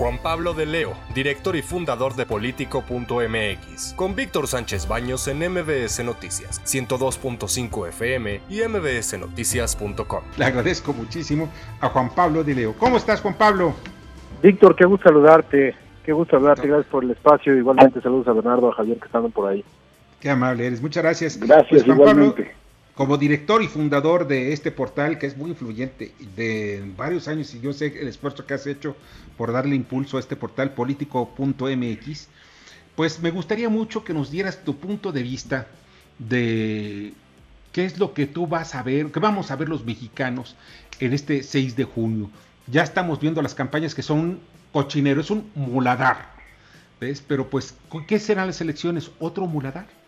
Juan Pablo de Leo, director y fundador de Político.mx, con Víctor Sánchez Baños en MBS Noticias, 102.5 FM y mbsnoticias.com. Le agradezco muchísimo a Juan Pablo de Leo. ¿Cómo estás, Juan Pablo? Víctor, qué gusto saludarte. Qué gusto saludarte. Gracias por el espacio. Igualmente saludos a Bernardo, a Javier que están por ahí. Qué amable eres. Muchas gracias. Gracias, Juan igualmente. Pablo, como director y fundador de este portal que es muy influyente de varios años y yo sé el esfuerzo que has hecho por darle impulso a este portal político.mx, pues me gustaría mucho que nos dieras tu punto de vista de qué es lo que tú vas a ver, que vamos a ver los mexicanos en este 6 de junio. Ya estamos viendo las campañas que son cochinero, es un muladar, ¿ves? Pero pues, ¿qué serán las elecciones? ¿Otro muladar?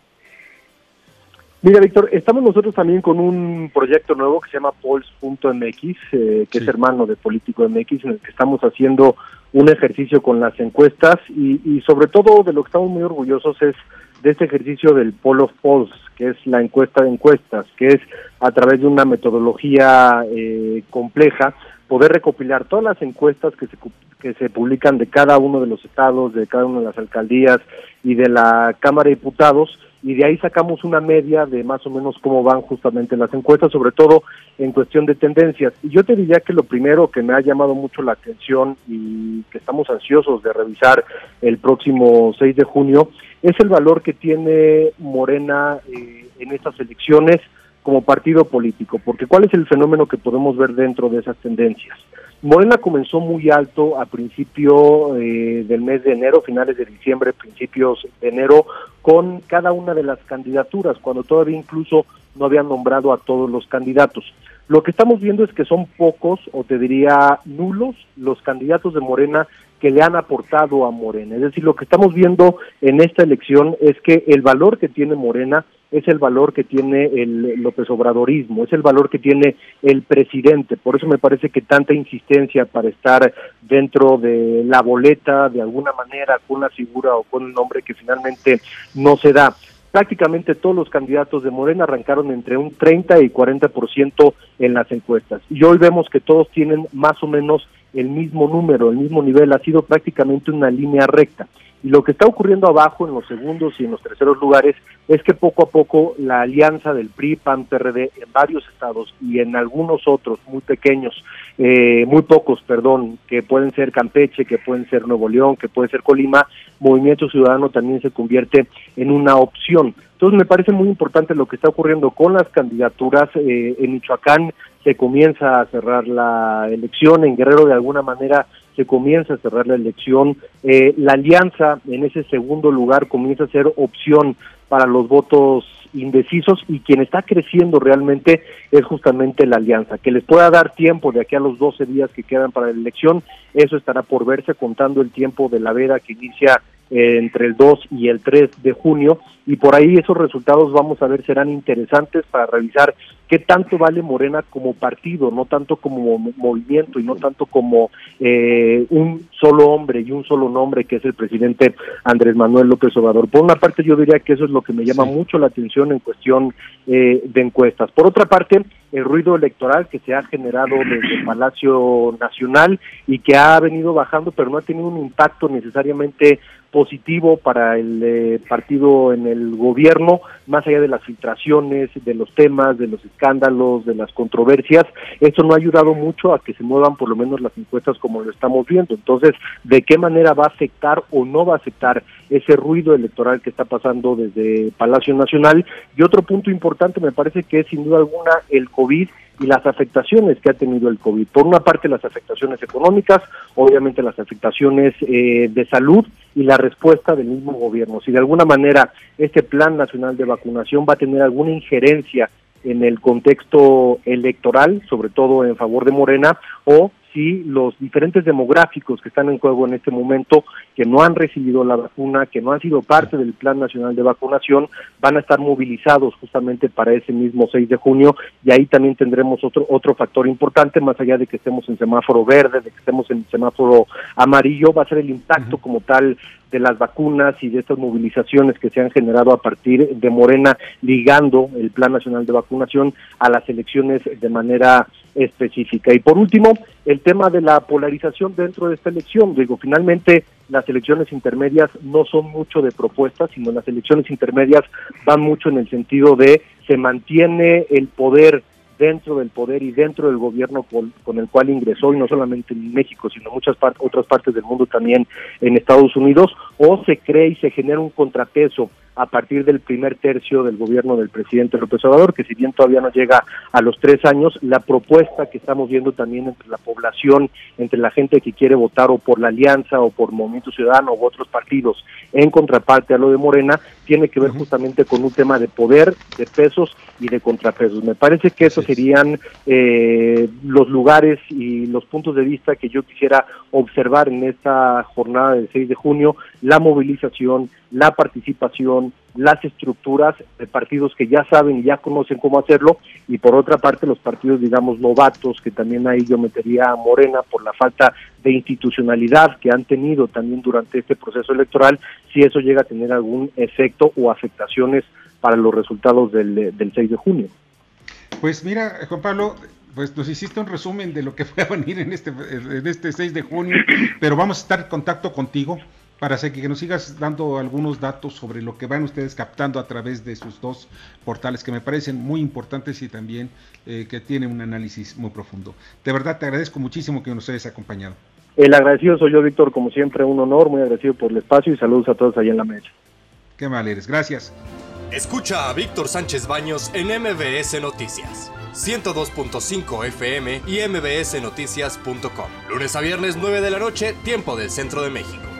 Mira, Víctor, estamos nosotros también con un proyecto nuevo que se llama Polls.mx, eh, que Sí. es hermano de Político MX, en el que estamos haciendo un ejercicio con las encuestas y, y sobre todo de lo que estamos muy orgullosos es de este ejercicio del Poll of Polls, que es la encuesta de encuestas, que es a través de una metodología eh, compleja poder recopilar todas las encuestas que se, que se publican de cada uno de los estados, de cada una de las alcaldías y de la Cámara de Diputados, y de ahí sacamos una media de más o menos cómo van justamente las encuestas, sobre todo en cuestión de tendencias. Y yo te diría que lo primero que me ha llamado mucho la atención y que estamos ansiosos de revisar el próximo 6 de junio es el valor que tiene Morena eh, en estas elecciones como partido político, porque ¿cuál es el fenómeno que podemos ver dentro de esas tendencias? Morena comenzó muy alto a principio eh, del mes de enero, finales de diciembre, principios de enero, con cada una de las candidaturas, cuando todavía incluso no habían nombrado a todos los candidatos. Lo que estamos viendo es que son pocos, o te diría nulos, los candidatos de Morena que le han aportado a Morena. Es decir, lo que estamos viendo en esta elección es que el valor que tiene Morena es el valor que tiene el López Obradorismo, es el valor que tiene el presidente. Por eso me parece que tanta insistencia para estar dentro de la boleta de alguna manera con una figura o con un nombre que finalmente no se da prácticamente todos los candidatos de Morena arrancaron entre un 30 y 40% en las encuestas. Y hoy vemos que todos tienen más o menos el mismo número, el mismo nivel, ha sido prácticamente una línea recta. Y lo que está ocurriendo abajo en los segundos y en los terceros lugares es que poco a poco la alianza del PRI, PAN, PRD en varios estados y en algunos otros muy pequeños, eh, muy pocos, perdón, que pueden ser Campeche, que pueden ser Nuevo León, que puede ser Colima, Movimiento Ciudadano también se convierte en una opción. Entonces me parece muy importante lo que está ocurriendo con las candidaturas. Eh, en Michoacán se comienza a cerrar la elección, en Guerrero de alguna manera se comienza a cerrar la elección. Eh, la alianza en ese segundo lugar comienza a ser opción para los votos indecisos y quien está creciendo realmente es justamente la alianza. Que les pueda dar tiempo de aquí a los 12 días que quedan para la elección, eso estará por verse contando el tiempo de la veda que inicia eh, entre el 2 y el 3 de junio y por ahí esos resultados vamos a ver serán interesantes para revisar qué tanto vale Morena como partido, no tanto como mo- movimiento y no tanto como eh, un solo hombre y un solo nombre que es el presidente Andrés Manuel López Obrador. Por una parte yo diría que eso es lo que me llama Sí. mucho la atención en cuestión eh, de encuestas. Por otra parte, el ruido electoral que se ha generado desde el Palacio Nacional y que ha venido bajando, pero no ha tenido un impacto necesariamente positivo para el eh, partido en el gobierno, más allá de las filtraciones, de los temas, de los escándalos, de las controversias, esto no ha ayudado mucho a que se muevan por lo menos las encuestas como lo estamos viendo. Entonces, ¿de qué manera va a afectar o no va a afectar ese ruido electoral que está pasando desde Palacio Nacional? Y otro punto importante me parece que es sin duda alguna el COVID y las afectaciones que ha tenido el COVID. Por una parte, las afectaciones económicas, obviamente las afectaciones eh, de salud y la respuesta del mismo gobierno. Si de alguna manera este Plan Nacional de Vacunación va a tener alguna injerencia en el contexto electoral, sobre todo en favor de Morena, o si los diferentes demográficos que están en juego en este momento, que no han recibido la vacuna, que no han sido parte del Plan Nacional de Vacunación, van a estar movilizados justamente para ese mismo 6 de junio. Y ahí también tendremos otro otro factor importante, más allá de que estemos en semáforo verde, de que estemos en semáforo amarillo, va a ser el impacto como tal de las vacunas y de estas movilizaciones que se han generado a partir de Morena ligando el Plan Nacional de Vacunación a las elecciones de manera específica. Y por último, el tema de la polarización dentro de esta elección. Digo, finalmente las elecciones intermedias no son mucho de propuestas, sino las elecciones intermedias van mucho en el sentido de se mantiene el poder dentro del poder y dentro del gobierno con, el cual ingresó, y no solamente en México, sino en muchas otras partes del mundo también en Estados Unidos, o se cree y se genera un contrapeso a partir del primer tercio del gobierno del presidente López Obrador, que si bien todavía no llega a los tres años, la propuesta que estamos viendo también entre la población, entre la gente que quiere votar o por la Alianza o por Movimiento Ciudadano u otros partidos, en contraparte a lo de Morena, tiene que ver justamente con un tema de poder, de pesos y de contrapesos. Me parece que esos serían eh, los lugares y los puntos de vista que yo quisiera observar en esta jornada del 6 de junio, la movilización, la participación, las estructuras de partidos que ya saben y ya conocen cómo hacerlo y por otra parte los partidos digamos novatos que también ahí yo metería Morena por la falta de institucionalidad que han tenido también durante este proceso electoral si eso llega a tener algún efecto o afectaciones para los resultados del, del 6 de junio. Pues mira, Juan Pablo, pues nos hiciste un resumen de lo que fue a venir en este, en este 6 de junio, pero vamos a estar en contacto contigo para que nos sigas dando algunos datos sobre lo que van ustedes captando a través de sus dos portales que me parecen muy importantes y también eh, que tienen un análisis muy profundo. De verdad te agradezco muchísimo que nos hayas acompañado. El agradecido soy yo, Víctor, como siempre, un honor, muy agradecido por el espacio y saludos a todos allá en la mesa. Qué mal eres, gracias. Escucha a Víctor Sánchez Baños en MBS Noticias. 102.5 FM y mbsnoticias.com. Lunes a viernes 9 de la noche, tiempo del centro de México.